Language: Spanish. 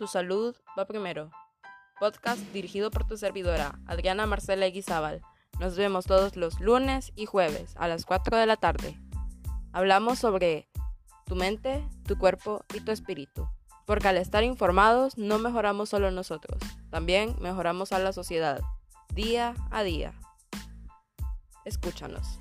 tu salud va primero. Podcast dirigido por tu servidora, Adriana Marcela Eguizábal. Nos vemos todos los lunes y jueves a las 4 de la tarde. Hablamos sobre tu mente, tu cuerpo y tu espíritu. Porque al estar informados no mejoramos solo nosotros, también mejoramos a la sociedad, día a día. Escúchanos.